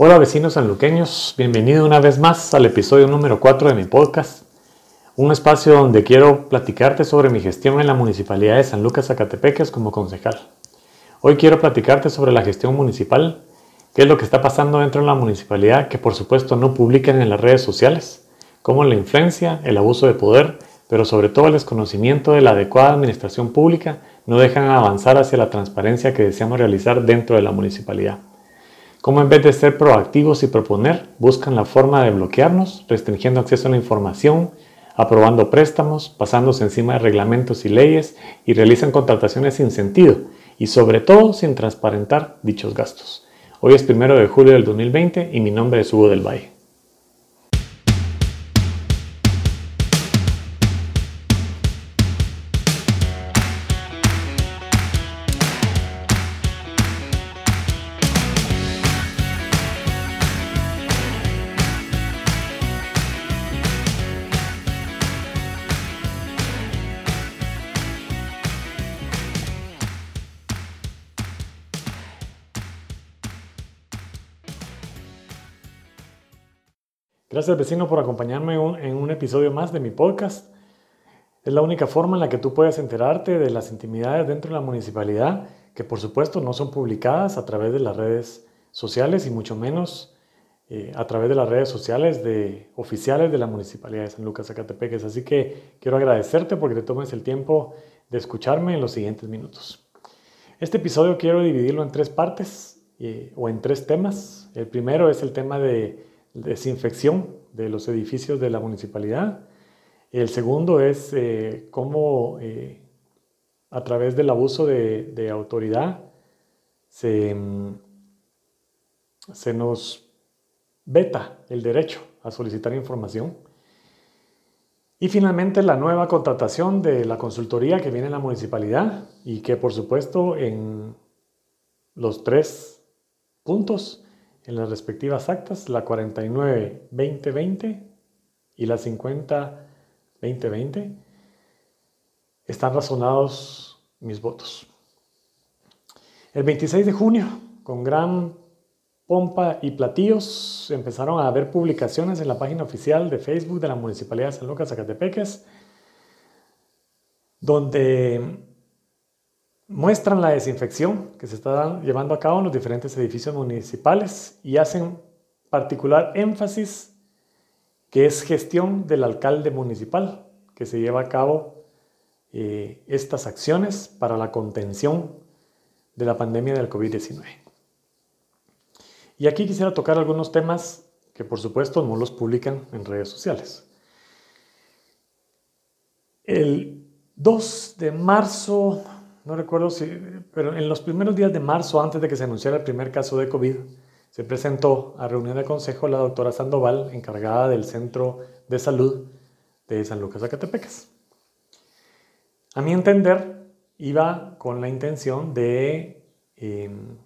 Hola vecinos sanluqueños, bienvenido una vez más al episodio número 4 de mi podcast, un espacio donde quiero platicarte sobre mi gestión en la Municipalidad de San Lucas Zacatepeques como concejal. Hoy quiero platicarte sobre la gestión municipal, qué es lo que está pasando dentro de la municipalidad que por supuesto no publican en las redes sociales, cómo la influencia, el abuso de poder, pero sobre todo el desconocimiento de la adecuada administración pública no dejan avanzar hacia la transparencia que deseamos realizar dentro de la municipalidad. Cómo en vez de ser proactivos y proponer, buscan la forma de bloquearnos, restringiendo acceso a la información, aprobando préstamos, pasándose encima de reglamentos y leyes y realizan contrataciones sin sentido y sobre todo sin transparentar dichos gastos. Hoy es primero de julio del 2020 y mi nombre es Hugo del Valle. Gracias vecino por acompañarme en un episodio más de mi podcast. Es la única forma en la que tú puedes enterarte de las intimidades dentro de la municipalidad, que por supuesto no son publicadas a través de las redes sociales y mucho menos eh, a través de las redes sociales de oficiales de la Municipalidad de San Lucas Zacatepeques. Así que quiero agradecerte porque te tomes el tiempo de escucharme en los siguientes minutos. Este episodio quiero dividirlo en tres partes eh, o en tres temas. El primero es el tema de desinfección de los edificios de la municipalidad. El segundo es eh, cómo eh, a través del abuso de, autoridad se, mm, se, nos veta el derecho a solicitar información. Y finalmente la nueva contratación de la consultoría que viene en la municipalidad y que por supuesto en los tres puntos en las respectivas actas, la 49-2020 y la 50-2020, están razonados mis votos. El 26 de junio, con gran pompa y platillos, empezaron a haber publicaciones en la página oficial de Facebook de la Municipalidad de San Lucas, Zacatepeques, donde muestran la desinfección que se está llevando a cabo en los diferentes edificios municipales y hacen particular énfasis que es gestión del alcalde municipal que se lleva a cabo eh, estas acciones para la contención de la pandemia del COVID-19. Y aquí quisiera tocar algunos temas que por supuesto no los publican en redes sociales. El 2 de marzo no recuerdo si, pero en los primeros días de marzo, antes de que se anunciara el primer caso de COVID, se presentó a reunión de consejo la doctora Sandoval, encargada del Centro de Salud de San Lucas Zacatepecas. A mi entender, iba con la intención de em,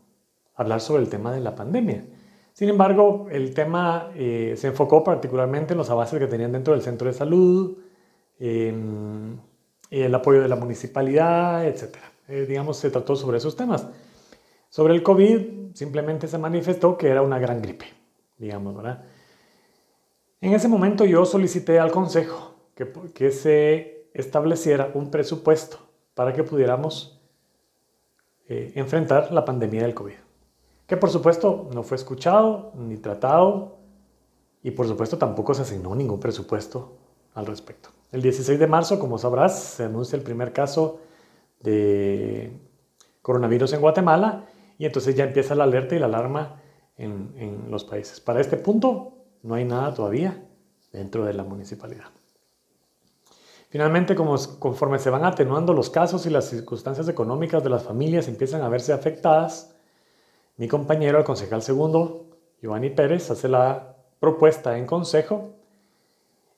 hablar sobre el tema de la pandemia. Sin embargo, el tema eh, se enfocó particularmente en los avances que tenían dentro del centro de salud, em, el apoyo de la municipalidad, etcétera. Eh, digamos, se trató sobre esos temas. Sobre el COVID, simplemente se manifestó que era una gran gripe, digamos, ¿verdad? En ese momento yo solicité al Consejo que, que se estableciera un presupuesto para que pudiéramos eh, enfrentar la pandemia del COVID, que por supuesto no fue escuchado ni tratado y por supuesto tampoco se asignó ningún presupuesto al respecto. El 16 de marzo, como sabrás, se anuncia el primer caso de coronavirus en Guatemala y entonces ya empieza la alerta y la alarma en, en los países. Para este punto no hay nada todavía dentro de la municipalidad. Finalmente, como, conforme se van atenuando los casos y las circunstancias económicas de las familias empiezan a verse afectadas, mi compañero, el concejal segundo, Giovanni Pérez, hace la propuesta en consejo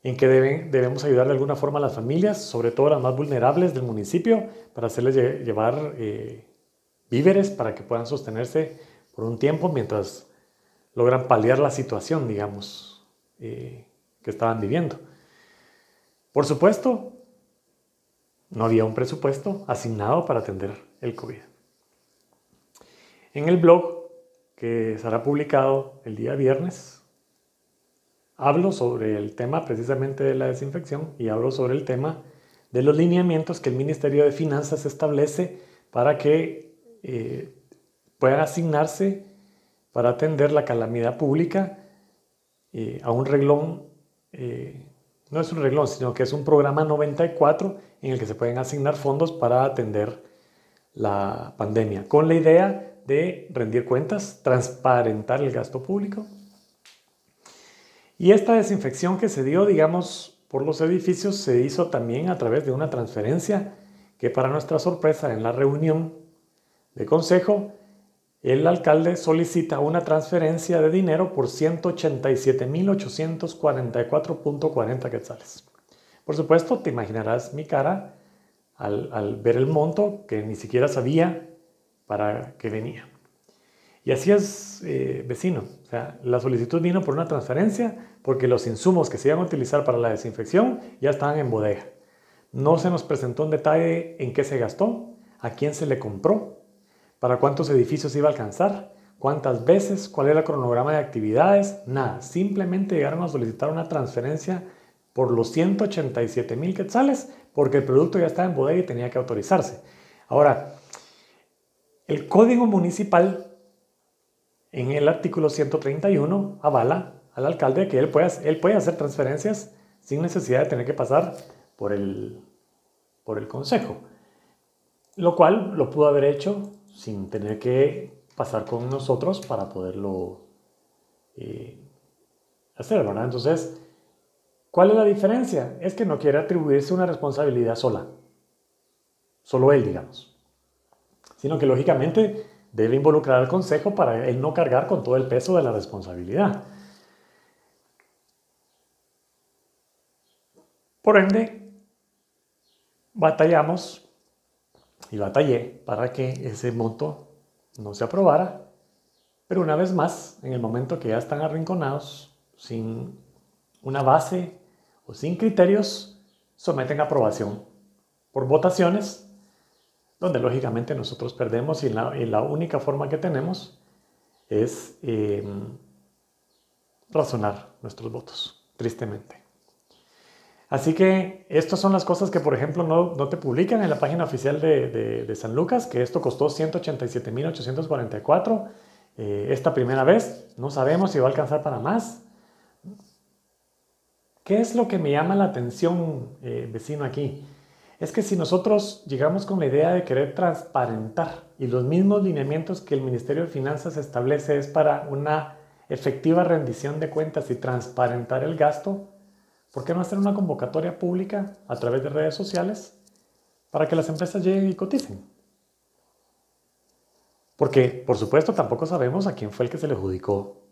en que debemos ayudar de alguna forma a las familias, sobre todo las más vulnerables del municipio, para hacerles llevar eh, víveres para que puedan sostenerse por un tiempo mientras logran paliar la situación, digamos, eh, que estaban viviendo. Por supuesto, no había un presupuesto asignado para atender el COVID. En el blog que será publicado el día viernes, hablo sobre el tema precisamente de la desinfección y hablo sobre el tema de los lineamientos que el Ministerio de Finanzas establece para que eh, puedan asignarse para atender la calamidad pública eh, a un reglón, eh, no es un reglón, sino que es un programa 94 en el que se pueden asignar fondos para atender la pandemia, con la idea de rendir cuentas, transparentar el gasto público. Y esta desinfección que se dio, digamos, por los edificios se hizo también a través de una transferencia que para nuestra sorpresa en la reunión de consejo el alcalde solicita una transferencia de dinero por 187.844.40 quetzales. Por supuesto, te imaginarás mi cara al, ver el monto que ni siquiera sabía para qué venía. Y así es, eh, vecino. La solicitud vino por una transferencia porque los insumos que se iban a utilizar para la desinfección ya estaban en bodega. No se nos presentó un detalle en qué se gastó, a quién se le compró para cuántos edificios iba a alcanzar, cuántas veces, cuál era el cronograma de actividades, nada. Simplemente llegaron a solicitar una transferencia por los 187 mil quetzales porque el producto ya estaba en bodega y tenía que autorizarse. Ahora, el código municipal en el artículo 131 avala al alcalde que él puede, él puede hacer transferencias sin necesidad de tener que pasar por el, por el consejo, lo cual lo pudo haber hecho sin tener que pasar con nosotros para poderlo eh, hacer, ¿verdad? Entonces, ¿cuál es la diferencia? Es que no quiere atribuirse una responsabilidad sola, solo él, digamos, sino que lógicamente debe involucrar al consejo para él no cargar con todo el peso de la responsabilidad. Por ende, batallamos y batallé para que ese monto no se aprobara. Pero una vez más, en el momento que ya están arrinconados, sin una base o sin criterios, someten a aprobación por votaciones, donde lógicamente nosotros perdemos y la, única forma que tenemos es em, razonar nuestros votos, tristemente. Así que estas son las cosas que, por ejemplo, no, te publican en la página oficial de, San Lucas, que esto costó 187.844 eh, esta primera vez. No sabemos si va a alcanzar para más. ¿Qué es lo que me llama la atención, eh, vecino, aquí? Es que si nosotros llegamos con la idea de querer transparentar y los mismos lineamientos que el Ministerio de Finanzas establece es para una efectiva rendición de cuentas y transparentar el gasto, ¿Por qué no hacer una convocatoria pública a través de redes sociales para que las empresas lleguen y coticen? Porque, por supuesto, tampoco sabemos a quién fue el que se le adjudicó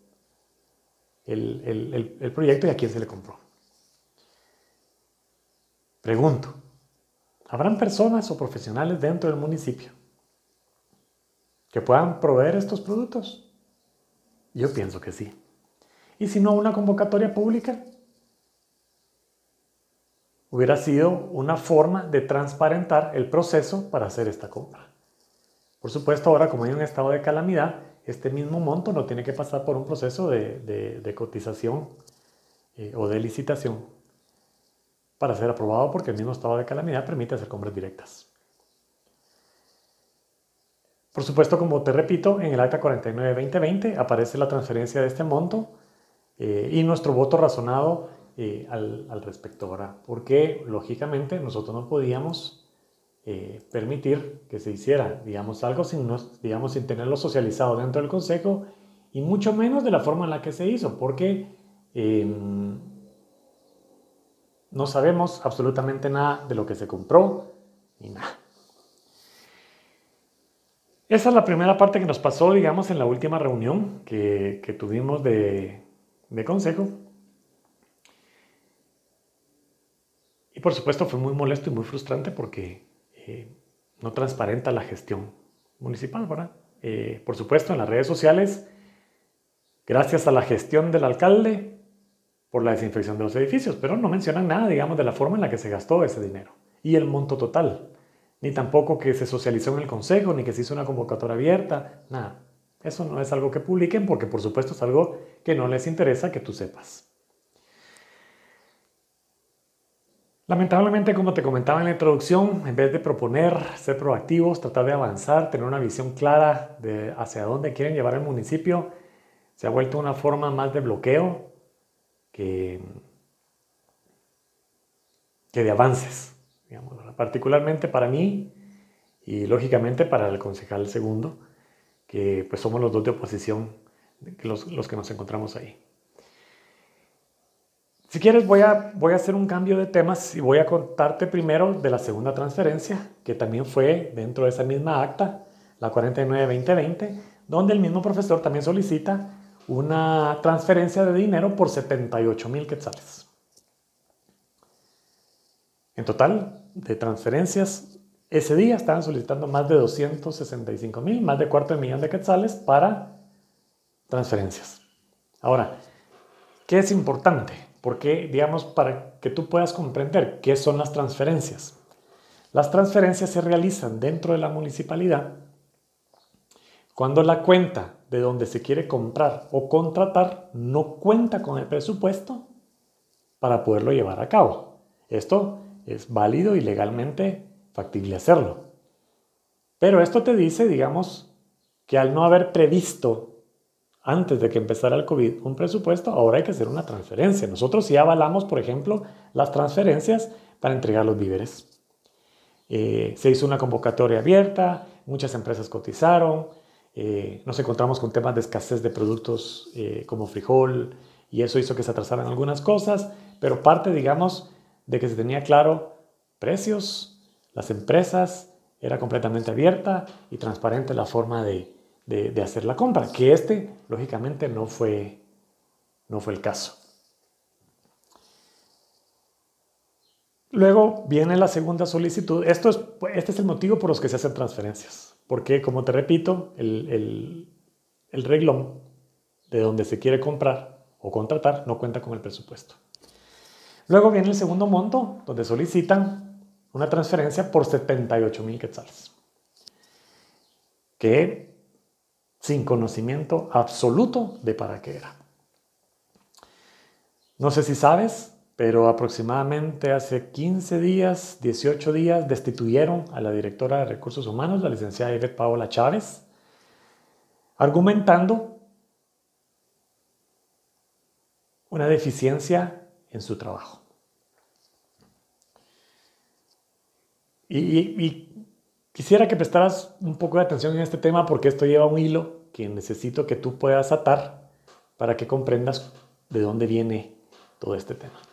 el, proyecto y a quién se le compró. Pregunto, ¿habrán personas o profesionales dentro del municipio que puedan proveer estos productos? Yo pienso que sí. Y si no, una convocatoria pública hubiera sido una forma de transparentar el proceso para hacer esta compra. Por supuesto, ahora como hay un estado de calamidad, este mismo monto no tiene que pasar por un proceso de, cotización eh, o de licitación para ser aprobado porque el mismo estado de calamidad permite hacer compras directas. Por supuesto, como te repito, en el acta 49-2020 aparece la transferencia de este monto eh, y nuestro voto razonado eh, al, respecto, ¿verdad? Porque lógicamente nosotros no podíamos eh, permitir que se hiciera, digamos, algo sin, digamos, sin tenerlo socializado dentro del Consejo y mucho menos de la forma en la que se hizo, porque em, no sabemos absolutamente nada de lo que se compró ni nada. Esa es la primera parte que nos pasó, digamos, en la última reunión que, tuvimos de, consejo. por supuesto fue muy molesto y muy frustrante porque eh, no transparenta la gestión municipal, ¿verdad? Eh, por supuesto en las redes sociales, gracias a la gestión del alcalde por la desinfección de los edificios, pero no mencionan nada, digamos, de la forma en la que se gastó ese dinero y el monto total, ni tampoco que se socializó en el consejo, ni que se hizo una convocatoria abierta, nada. Eso no es algo que publiquen porque por supuesto es algo que no les interesa que tú sepas. Lamentablemente, como te comentaba en la introducción, en vez de proponer, ser proactivos, tratar de avanzar, tener una visión clara de hacia dónde quieren llevar el municipio, se ha vuelto una forma más de bloqueo que, que de avances, digamos, particularmente para mí y lógicamente para el concejal segundo, que pues somos los dos de oposición, los, los que nos encontramos ahí. Si quieres voy a, voy a hacer un cambio de temas y voy a contarte primero de la segunda transferencia, que también fue dentro de esa misma acta, la 49-2020, donde el mismo profesor también solicita una transferencia de dinero por 78 mil quetzales. En total, de transferencias, ese día estaban solicitando más de 265 mil, más de cuarto de millón de quetzales para transferencias. Ahora, ¿qué es importante? Porque, digamos, para que tú puedas comprender qué son las transferencias. Las transferencias se realizan dentro de la municipalidad cuando la cuenta de donde se quiere comprar o contratar no cuenta con el presupuesto para poderlo llevar a cabo. Esto es válido y legalmente factible hacerlo. Pero esto te dice, digamos, que al no haber previsto antes de que empezara el COVID un presupuesto, ahora hay que hacer una transferencia. Nosotros sí avalamos, por ejemplo, las transferencias para entregar los víveres. Eh, se hizo una convocatoria abierta, muchas empresas cotizaron, eh, nos encontramos con temas de escasez de productos eh, como frijol y eso hizo que se atrasaran algunas cosas, pero parte, digamos, de que se tenía claro precios, las empresas, era completamente abierta y transparente la forma de, de, hacer la compra, que este, lógicamente, no fue, no fue el caso. Luego viene la segunda solicitud. Esto es, este es el motivo por los que se hacen transferencias. Porque, como te repito, el, el, el reglón de donde se quiere comprar o contratar no cuenta con el presupuesto. Luego viene el segundo monto, donde solicitan una transferencia por 78 mil quetzales. Que sin conocimiento absoluto de para qué era. No sé si sabes, pero aproximadamente hace 15 días, 18 días, destituyeron a la directora de Recursos Humanos, la licenciada Ivette Paola Chávez, argumentando una deficiencia en su trabajo. Y, quisiera que prestaras un poco de atención en este tema porque esto lleva un hilo que necesito que tú puedas atar para que comprendas de dónde viene todo este tema.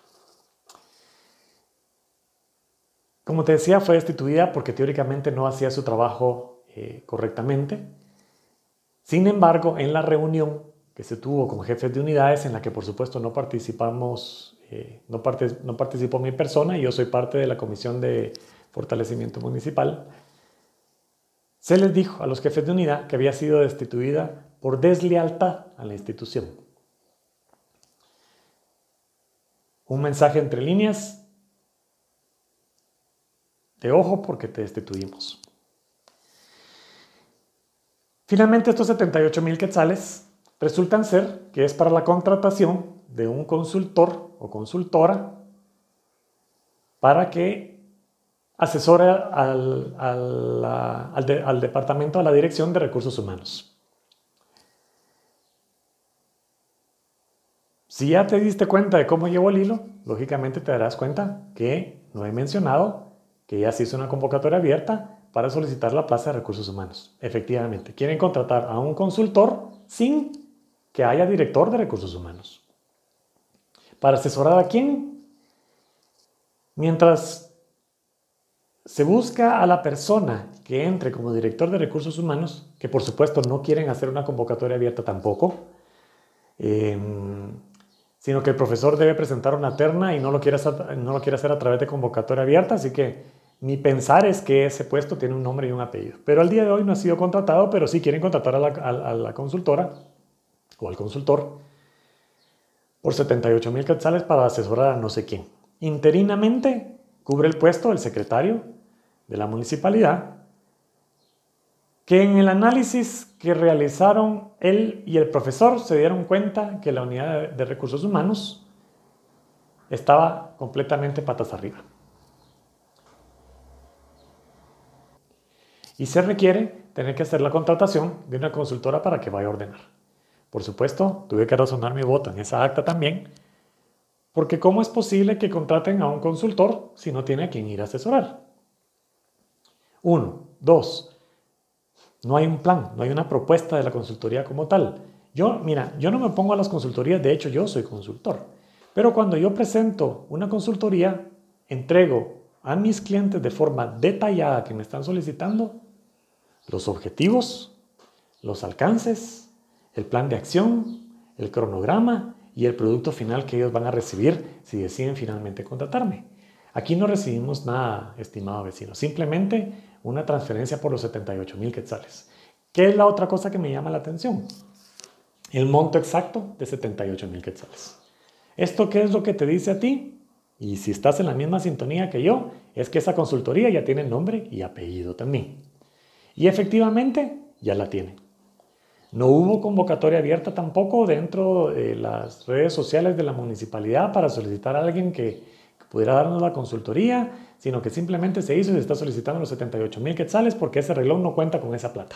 Como te decía, fue destituida porque teóricamente no hacía su trabajo eh, correctamente. Sin embargo, en la reunión que se tuvo con jefes de unidades, en la que por supuesto no participamos, eh, no, no participó mi persona, y yo soy parte de la Comisión de Fortalecimiento Municipal, se les dijo a los jefes de unidad que había sido destituida por deslealtad a la institución. Un mensaje entre líneas de ojo porque te destituimos. Finalmente, estos 78 mil quetzales resultan ser que es para la contratación de un consultor o consultora para que asesore al, al, departamento, a la dirección de recursos humanos. Si ya te diste cuenta de cómo llevo el hilo, lógicamente te darás cuenta que no he mencionado que ya se hizo una convocatoria abierta para solicitar la plaza de recursos humanos. Efectivamente, quieren contratar a un consultor sin que haya director de recursos humanos. ¿Para asesorar a quién? Mientras se busca a la persona que entre como director de recursos humanos, que por supuesto no quieren hacer una convocatoria abierta tampoco, em, sino que el profesor debe presentar una terna y no lo, quiere hacer, no lo quiere hacer a través de convocatoria abierta, así que mi pensar es que ese puesto tiene un nombre y un apellido. Pero al día de hoy no ha sido contratado, pero sí quieren contratar a la, consultora o al consultor por 78 mil quetzales para asesorar a no sé quién. Interinamente cubre el puesto el secretario de la municipalidad, que en el análisis que realizaron él y el profesor se dieron cuenta que la unidad de recursos humanos estaba completamente patas arriba. Y se requiere tener que hacer la contratación de una consultora para que vaya a ordenar. Por supuesto, tuve que razonar mi voto en esa acta también, porque ¿cómo es posible que contraten a un consultor si no tiene a quien ir a asesorar? Uno. Dos. No hay un plan, no hay una propuesta de la consultoría como tal. Yo, mira, yo no me pongo a las consultorías, de hecho yo soy consultor. Pero cuando yo presento una consultoría, entrego a mis clientes de forma detallada que me están solicitando los objetivos, los alcances, el plan de acción, el cronograma y el producto final que ellos van a recibir si deciden finalmente contratarme. Aquí no recibimos nada, estimado vecino, simplemente una transferencia por los 78 mil quetzales. ¿Qué es la otra cosa que me llama la atención? El monto exacto de 78 mil quetzales. ¿Esto qué es lo que te dice a ti? Y si estás en la misma sintonía que yo, es que esa consultoría ya tiene nombre y apellido también. Y efectivamente ya la tiene. No hubo convocatoria abierta tampoco dentro de las redes sociales de la municipalidad para solicitar a alguien que, pudiera darnos la consultoría, sino que simplemente se hizo y se está solicitando los 78 mil quetzales porque ese reloj no cuenta con esa plata.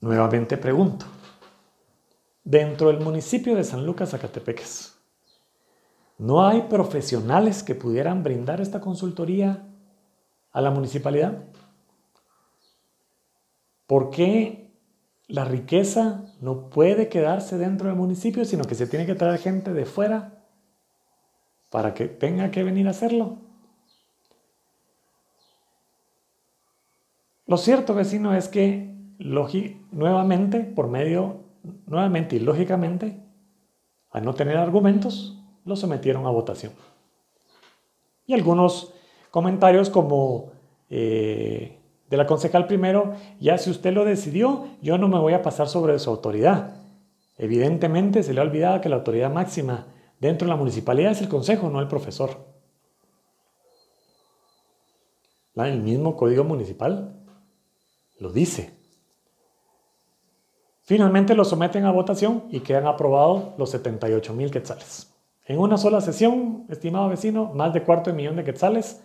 Nuevamente pregunto, dentro del municipio de San Lucas, Zacatepeques, ¿no hay profesionales que pudieran brindar esta consultoría a la municipalidad? ¿Por qué la riqueza no puede quedarse dentro del municipio, sino que se tiene que traer gente de fuera para que tenga que venir a hacerlo. Lo cierto, vecino, es que nuevamente, por medio, nuevamente y lógicamente, al no tener argumentos, lo sometieron a votación. Y algunos comentarios como eh, de la concejal primero, ya si usted lo decidió, yo no me voy a pasar sobre su autoridad. Evidentemente se le ha olvidado que la autoridad máxima dentro de la municipalidad es el consejo, no el profesor. El mismo código municipal lo dice. Finalmente lo someten a votación y quedan aprobados los 78 mil quetzales. En una sola sesión, estimado vecino, más de cuarto de millón de quetzales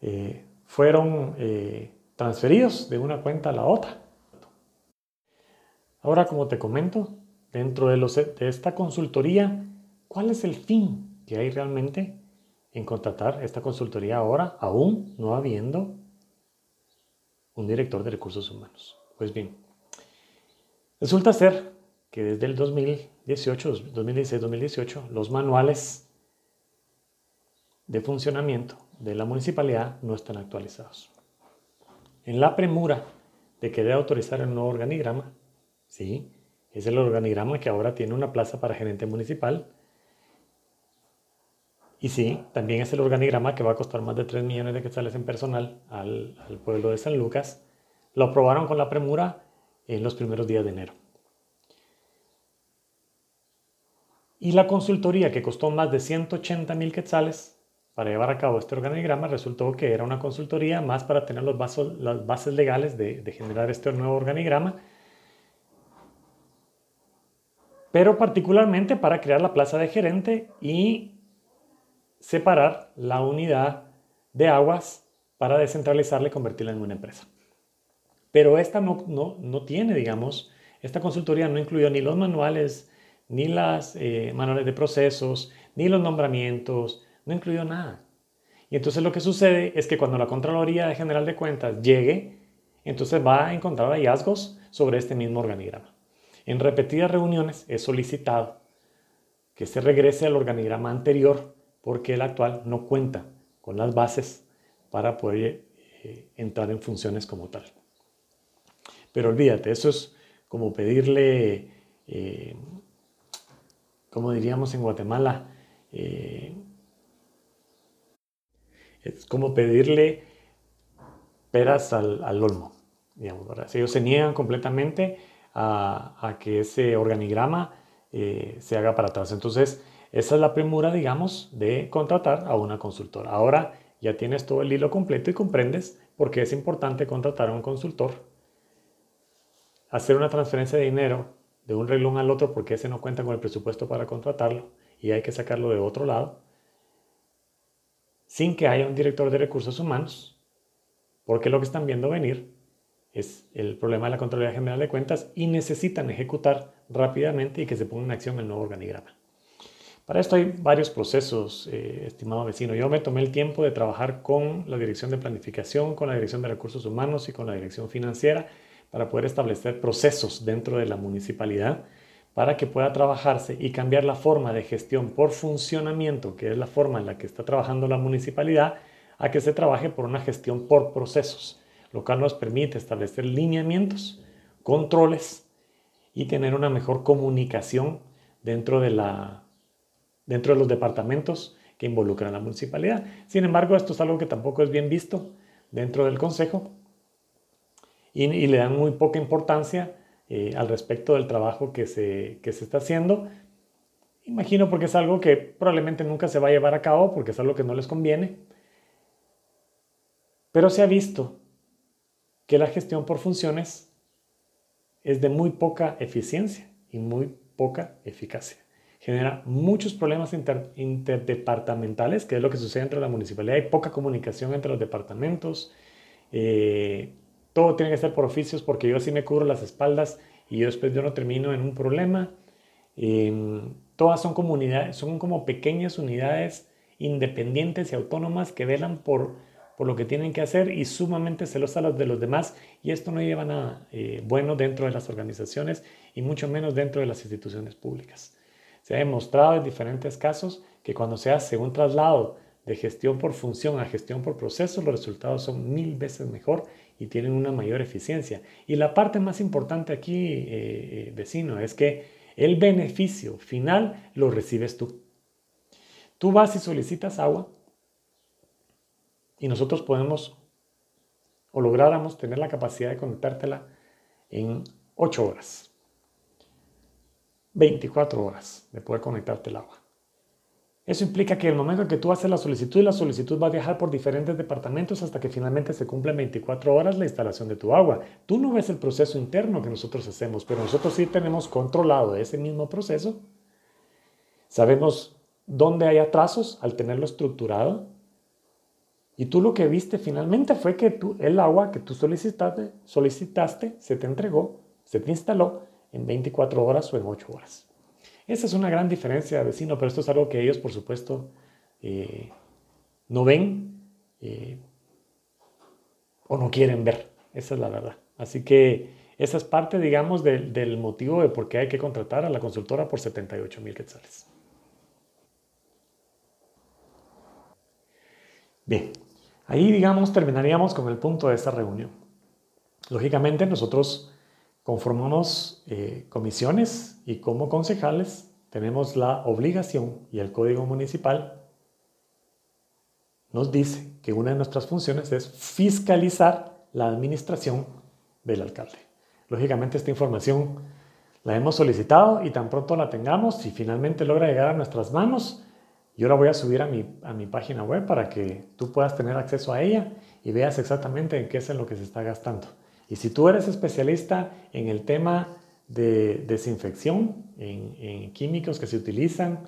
eh, fueron eh, transferidos de una cuenta a la otra. Ahora, como te comento, dentro de, de esta consultoría, ¿cuál es el fin que hay realmente en contratar esta consultoría ahora, aún no habiendo un director de recursos humanos? Pues bien, resulta ser que desde el 2018, 2016-2018, los manuales de funcionamiento de la municipalidad no están actualizados. En la premura de querer autorizar el nuevo organigrama, sí, es el organigrama que ahora tiene una plaza para gerente municipal. Y sí, también es el organigrama que va a costar más de 3 millones de quetzales en personal al, al pueblo de San Lucas. Lo aprobaron con la premura en los primeros días de enero. Y la consultoría que costó más de 180 mil quetzales para llevar a cabo este organigrama resultó que era una consultoría más para tener las bases legales de, de generar este nuevo organigrama, pero particularmente para crear la plaza de gerente y separar la unidad de aguas para descentralizarla y convertirla en una empresa. Pero esta no, no, no tiene, digamos, esta consultoría no incluyó ni los manuales, ni las eh, manuales de procesos, ni los nombramientos, no incluyó nada. Y entonces lo que sucede es que cuando la Contraloría General de Cuentas llegue, entonces va a encontrar hallazgos sobre este mismo organigrama. En repetidas reuniones he solicitado que se regrese al organigrama anterior porque el actual no cuenta con las bases para poder eh, entrar en funciones como tal. Pero olvídate, eso es como pedirle, eh, como diríamos en Guatemala, eh, es como pedirle peras al, olmo, digamos, Si ellos se niegan completamente a, que ese organigrama eh, se haga para atrás. Entonces, esa es la premura, digamos, de contratar a una consultora. Ahora ya tienes todo el hilo completo y comprendes porque es importante contratar a un consultor, hacer una transferencia de dinero de un reglón al otro porque ese no cuenta con el presupuesto para contratarlo y hay que sacarlo de otro lado, sin que haya un director de recursos humanos, porque lo que están viendo venir es el problema de la Contraloría General de Cuentas y necesitan ejecutar rápidamente y que se ponga en acción el nuevo organigrama. Para esto hay varios procesos, eh, estimado vecino. Yo me tomé el tiempo de trabajar con la Dirección de Planificación, con la Dirección de Recursos Humanos y con la Dirección Financiera para poder establecer procesos dentro de la municipalidad para que pueda trabajarse y cambiar la forma de gestión por funcionamiento, que es la forma en la que está trabajando la municipalidad, a que se trabaje por una gestión por procesos, lo cual nos permite establecer lineamientos, controles y tener una mejor comunicación dentro de la dentro de los departamentos que involucran a la municipalidad. Sin embargo, esto es algo que tampoco es bien visto dentro del Consejo y, le dan muy poca importancia eh, al respecto del trabajo que se, que se está haciendo. Imagino porque es algo que probablemente nunca se va a llevar a cabo porque es algo que no les conviene. Pero se ha visto que la gestión por funciones es de muy poca eficiencia y muy poca eficacia genera muchos problemas interdepartamentales, que es lo que sucede entre la municipalidad. Hay poca comunicación entre los departamentos. Eh, todo tiene que ser por oficios porque yo así me cubro las espaldas y yo después yo no termino en un problema. Em, todas son comunidades, son como pequeñas unidades independientes y autónomas que velan por, por lo que tienen que hacer y sumamente celosas de los demás y esto no lleva nada eh, bueno dentro de las organizaciones y mucho menos dentro de las instituciones públicas. Se ha demostrado en diferentes casos que cuando se hace un traslado de gestión por función a gestión por proceso, los resultados son mil veces mejor y tienen una mayor eficiencia. Y la parte más importante aquí, eh, eh, vecino, es que el beneficio final lo recibes tú. Tú vas y solicitas agua y nosotros podemos o lográramos tener la capacidad de conectártela en 8 horas. 24 horas de poder conectarte el agua. Eso implica que el momento en que tú haces la solicitud, la solicitud va a viajar por diferentes departamentos hasta que finalmente se cumple 24 horas la instalación de tu agua. Tú no ves el proceso interno que nosotros hacemos, pero nosotros sí tenemos controlado ese mismo proceso. Sabemos dónde hay atrasos al tenerlo estructurado. Y tú lo que viste finalmente fue que tú, el agua que tú solicitaste, solicitaste se te entregó, se te instaló en 24 horas o en 8 horas. Esa es una gran diferencia, vecino, pero esto es algo que ellos, por supuesto, eh, no ven eh, o no quieren ver. Esa es la verdad. Así que esa es parte, digamos, del motivo de por qué hay que contratar a la consultora por 78 mil quetzales. Bien, ahí, digamos, terminaríamos con el punto de esta reunión. Lógicamente, nosotros conformamos eh, comisiones y como concejales tenemos la obligación y el código municipal nos dice que una de nuestras funciones es fiscalizar la administración del alcalde. Lógicamente esta información la hemos solicitado y tan pronto la tengamos, si finalmente logra llegar a nuestras manos, yo la voy a subir a mi, a mi página web para que tú puedas tener acceso a ella y veas exactamente en qué es en lo que se está gastando. Y si tú eres especialista en el tema de desinfección, en, químicos que se utilizan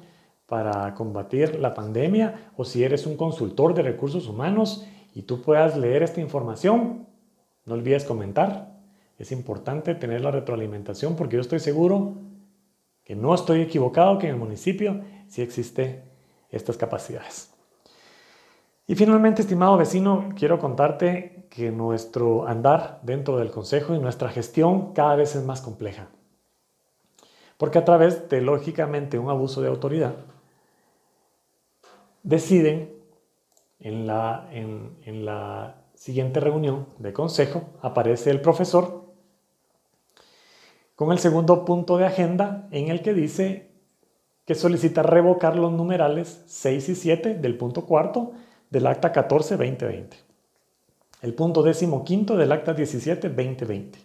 para combatir la pandemia, o si eres un consultor de recursos humanos y tú puedas leer esta información, no olvides comentar. Es importante tener la retroalimentación porque yo estoy seguro que no estoy equivocado, que en el municipio sí existe estas capacidades. Y finalmente, estimado vecino, quiero contarte que nuestro andar dentro del Consejo y nuestra gestión cada vez es más compleja. Porque a través de, lógicamente, un abuso de autoridad, deciden en la, en, la siguiente reunión de consejo, aparece el profesor con el segundo punto de agenda en el que dice que solicita revocar los numerales 6 y 7 del punto cuarto del acta 14-2020, el punto décimo quinto del acta 17-2020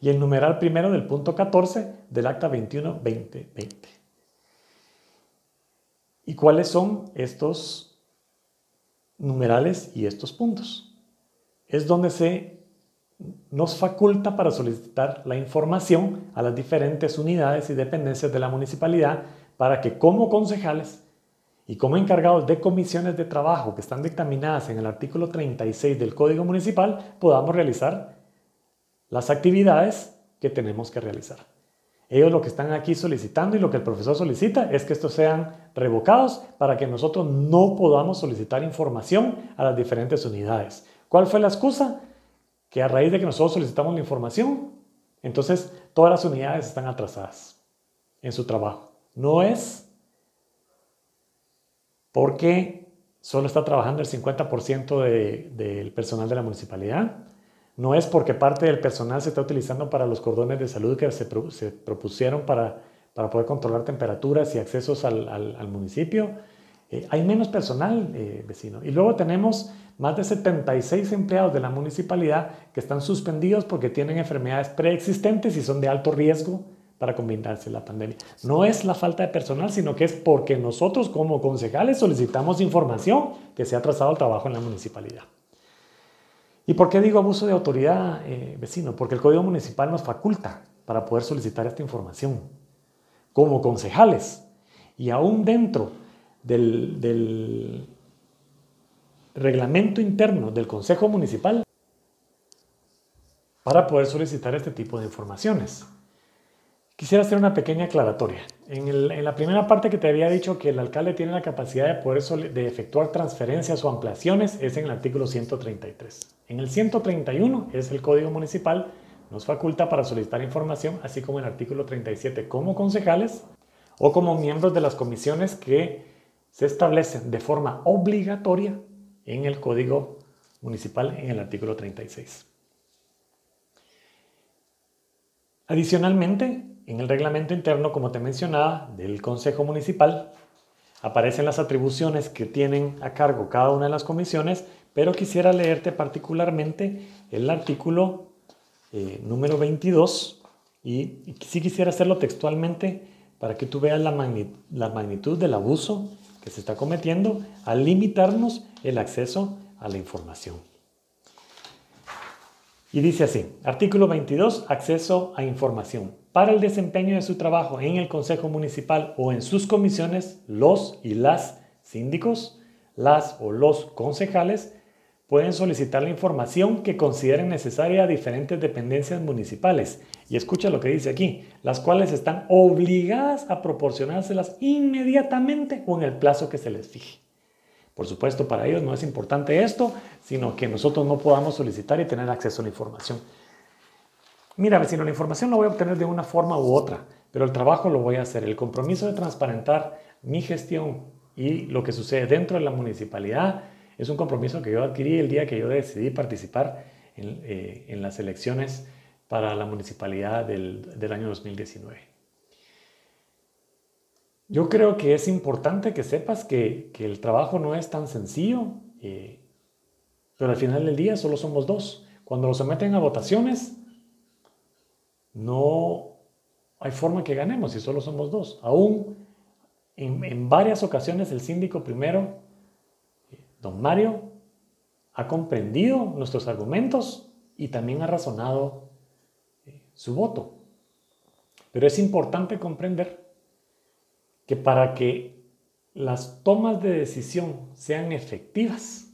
y el numeral primero del punto 14 del acta 21-2020. ¿Y cuáles son estos numerales y estos puntos? es donde se nos faculta para solicitar la información a las diferentes unidades y dependencias de la municipalidad para que como concejales y como encargados de comisiones de trabajo que están dictaminadas en el artículo 36 del Código Municipal podamos realizar las actividades que tenemos que realizar. Ellos lo que están aquí solicitando y lo que el profesor solicita es que estos sean revocados para que nosotros no podamos solicitar información a las diferentes unidades. ¿Cuál fue la excusa? Que a raíz de que nosotros solicitamos la información, entonces todas las unidades están atrasadas en su trabajo. No es porque solo está trabajando el 50% del personal de la municipalidad. No es porque parte del personal se está utilizando para los cordones de salud que se, propusieron para, para, poder controlar temperaturas y accesos al, municipio. Eh, hay menos personal, eh, vecino. Y luego tenemos más de 76 empleados de la municipalidad que están suspendidos porque tienen enfermedades preexistentes y son de alto riesgo para combinarse la pandemia. No es la falta de personal, sino que es porque nosotros como concejales solicitamos información que se ha trazado el trabajo en la municipalidad. ¿Y por qué digo abuso de autoridad, eh, vecino? Porque el Código Municipal nos faculta para poder solicitar esta información como concejales y aún dentro del, del reglamento interno del Consejo Municipal para poder solicitar este tipo de informaciones. Quisiera hacer una pequeña aclaratoria. En, la primera parte que te había dicho que el alcalde tiene la capacidad de poder de efectuar transferencias o ampliaciones es en el artículo 133. En el 131 es el Código Municipal, nos faculta para solicitar información, así como el artículo 37 como concejales o como miembros de las comisiones que se establecen de forma obligatoria en el Código Municipal en el artículo 36. Adicionalmente, en el reglamento interno, como te mencionaba, del Consejo Municipal, aparecen las atribuciones que tienen a cargo cada una de las comisiones, pero quisiera leerte particularmente el artículo eh, número 22 y, si quisiera hacerlo textualmente para que tú veas la, la magnitud del abuso que se está cometiendo al limitarnos el acceso a la información. Y dice así, artículo 22, acceso a información. Para el desempeño de su trabajo en el Consejo Municipal o en sus comisiones, los y las síndicos, las o los concejales pueden solicitar la información que consideren necesaria a diferentes dependencias municipales. Y escucha lo que dice aquí, las cuales están obligadas a proporcionárselas inmediatamente o en el plazo que se les fije. Por supuesto, para ellos no es importante esto, sino que nosotros no podamos solicitar y tener acceso a la información. Mira, vecino, la información la voy a obtener de una forma u otra, pero el trabajo lo voy a hacer. El compromiso de transparentar mi gestión y lo que sucede dentro de la municipalidad es un compromiso que yo adquirí el día que yo decidí participar en, eh, las elecciones para la municipalidad del, del año 2019. Yo creo que es importante que sepas que, el trabajo no es tan sencillo, eh, pero al final del día solo somos dos. Cuando lo someten a votaciones, no hay forma que ganemos si solo somos dos. Aún en, varias ocasiones el síndico primero, don Mario, ha comprendido nuestros argumentos y también ha razonado eh, su voto. Pero es importante comprender que para que las tomas de decisión sean efectivas,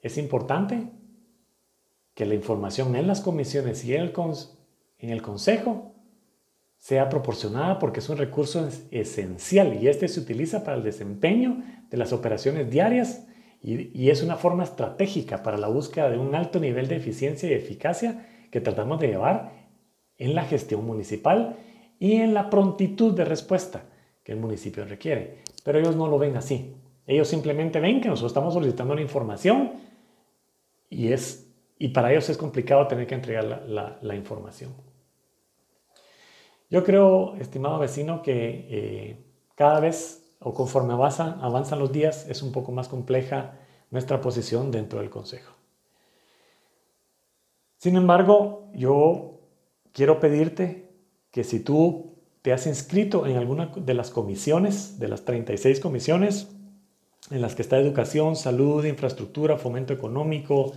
es importante que la información en las comisiones y en el, consejo sea proporcionada porque es un recurso esencial y este se utiliza para el desempeño de las operaciones diarias y, es una forma estratégica para la búsqueda de un alto nivel de eficiencia y eficacia que tratamos de llevar en la gestión municipal y en la prontitud de respuesta que el municipio requiere. Pero ellos no lo ven así. Ellos simplemente ven que nosotros estamos solicitando la información y, es, y para ellos es complicado tener que entregar la, información. Yo creo, estimado vecino, que eh, cada vez o conforme avanzan, avanzan los días es un poco más compleja nuestra posición dentro del Consejo. Sin embargo, yo quiero pedirte que si tú te has inscrito en alguna de las comisiones, de las 36 comisiones, en las que está educación, salud, infraestructura, fomento económico,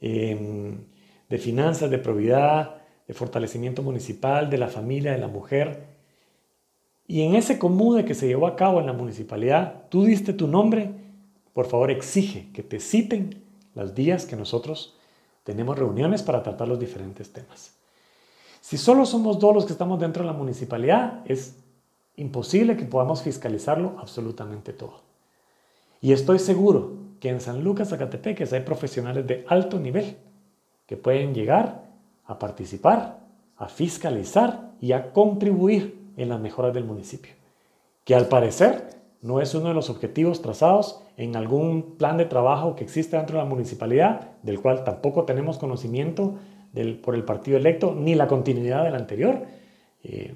em, de finanzas, de probidad, de fortalecimiento municipal, de la familia, de la mujer. Y en ese común que se llevó a cabo en la municipalidad, tú diste tu nombre, por favor exige que te citen los días que nosotros tenemos reuniones para tratar los diferentes temas. Si solo somos dos los que estamos dentro de la municipalidad, es imposible que podamos fiscalizarlo absolutamente todo. Y estoy seguro que en San Lucas, Zacatepeques, hay profesionales de alto nivel que pueden llegar a participar, a fiscalizar y a contribuir en las mejoras del municipio. Que al parecer no es uno de los objetivos trazados en algún plan de trabajo que existe dentro de la municipalidad, del cual tampoco tenemos conocimiento del, por el partido electo, ni la continuidad del anterior. Eh,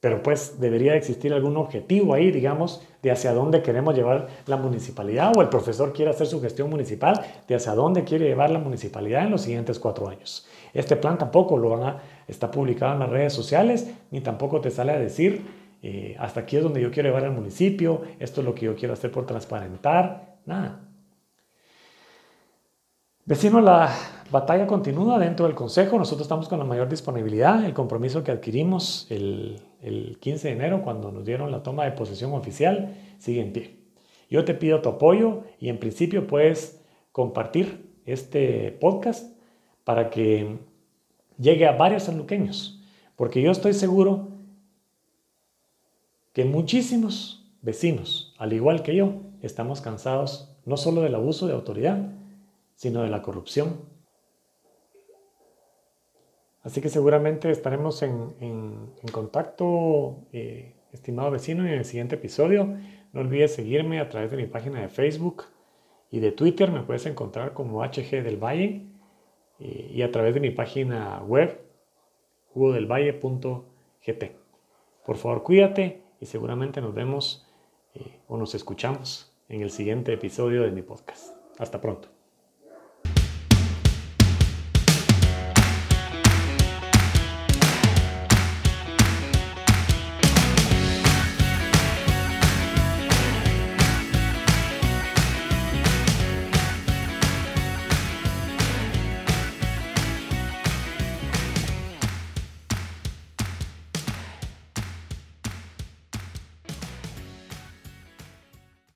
pero pues debería existir algún objetivo ahí, digamos, de hacia dónde queremos llevar la municipalidad o el profesor quiere hacer su gestión municipal, de hacia dónde quiere llevar la municipalidad en los siguientes cuatro años. Este plan tampoco lo van a, está publicado en las redes sociales, ni tampoco te sale a decir, eh, hasta aquí es donde yo quiero llevar al municipio, esto es lo que yo quiero hacer por transparentar, nada. Vecino, la batalla continúa dentro del Consejo. Nosotros estamos con la mayor disponibilidad. El compromiso que adquirimos el, el 15 de enero, cuando nos dieron la toma de posesión oficial, sigue en pie. Yo te pido tu apoyo y en principio puedes compartir este podcast para que llegue a varios sanluqueños, porque yo estoy seguro que muchísimos vecinos, al igual que yo, estamos cansados no solo del abuso de autoridad, sino de la corrupción. Así que seguramente estaremos en, contacto, eh, estimado vecino, en el siguiente episodio. No olvides seguirme a través de mi página de Facebook y de Twitter. Me puedes encontrar como HG del Valle eh, y a través de mi página web, jugodelvalle.gt. Por favor, cuídate y seguramente nos vemos eh, o nos escuchamos en el siguiente episodio de mi podcast. Hasta pronto.